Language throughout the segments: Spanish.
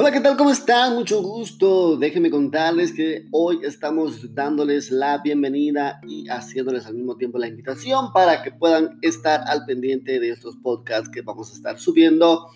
Hola, ¿qué tal? ¿Cómo están? Mucho gusto. Déjenme contarles que hoy estamos dándoles la bienvenida y haciéndoles al mismo tiempo la invitación para que puedan estar al pendiente de estos podcasts que vamos a estar subiendo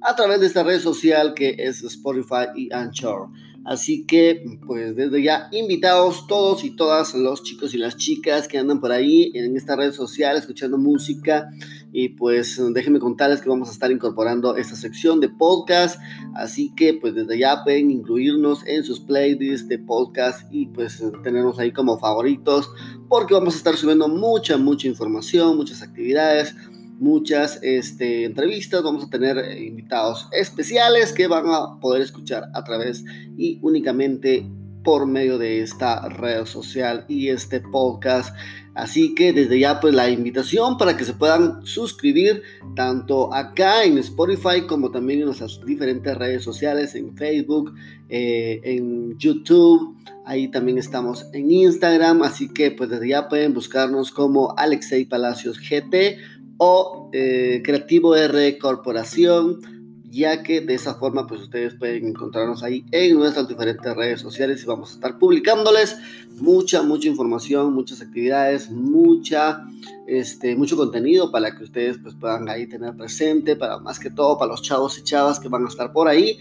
a través de esta red social que es Spotify y Anchor. Así que, pues desde ya, invitados todos y todas los chicos y las chicas que andan por ahí en esta red social escuchando música. Y pues déjenme contarles que vamos a estar incorporando esta sección de podcast. Así que, pues desde ya pueden incluirnos en sus playlists de podcast y pues tenernos ahí como favoritos. Porque vamos a estar subiendo mucha, mucha información, muchas actividades muchas este, entrevistas, vamos a tener eh, invitados especiales que van a poder escuchar a través y únicamente por medio de esta red social y este podcast. Así que desde ya pues la invitación para que se puedan suscribir tanto acá en Spotify como también en nuestras diferentes redes sociales, en Facebook, eh, en YouTube, ahí también estamos en Instagram, así que pues desde ya pueden buscarnos como Alexei Palacios GT o eh, Creativo R Corporación, ya que de esa forma pues ustedes pueden encontrarnos ahí en nuestras diferentes redes sociales y vamos a estar publicándoles mucha, mucha información, muchas actividades, mucha, este, mucho contenido para que ustedes pues puedan ahí tener presente, para más que todo para los chavos y chavas que van a estar por ahí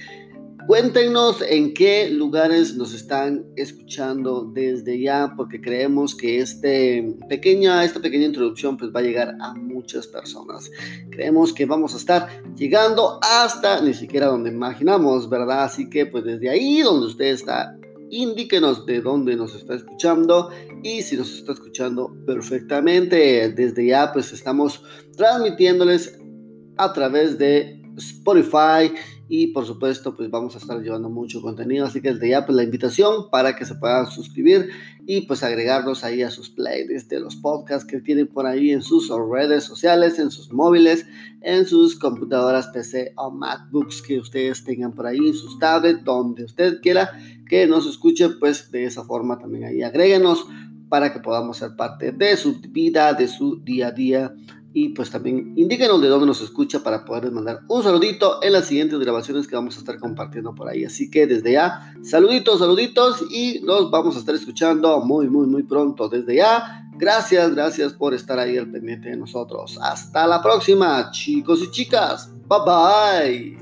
Cuéntenos en qué lugares nos están escuchando desde ya, porque creemos que este pequeña, esta pequeña introducción pues, va a llegar a muchas personas. Creemos que vamos a estar llegando hasta ni siquiera donde imaginamos, ¿verdad? Así que pues desde ahí donde usted está, indíquenos de dónde nos está escuchando y si nos está escuchando perfectamente. Desde ya pues estamos transmitiéndoles a través de Spotify y por supuesto pues vamos a estar llevando mucho contenido así que desde ya pues la invitación para que se puedan suscribir y pues agregarnos ahí a sus playlists de los podcasts que tienen por ahí en sus redes sociales en sus móviles en sus computadoras PC o MacBooks que ustedes tengan por ahí en sus tablets donde usted quiera que nos escuche pues de esa forma también ahí agréguenos para que podamos ser parte de su vida de su día a día y pues también indíquenos de dónde nos escucha para poderles mandar un saludito en las siguientes grabaciones que vamos a estar compartiendo por ahí. Así que desde ya, saluditos, saluditos y nos vamos a estar escuchando muy, muy, muy pronto. Desde ya, gracias, gracias por estar ahí al pendiente de nosotros. Hasta la próxima, chicos y chicas. Bye bye.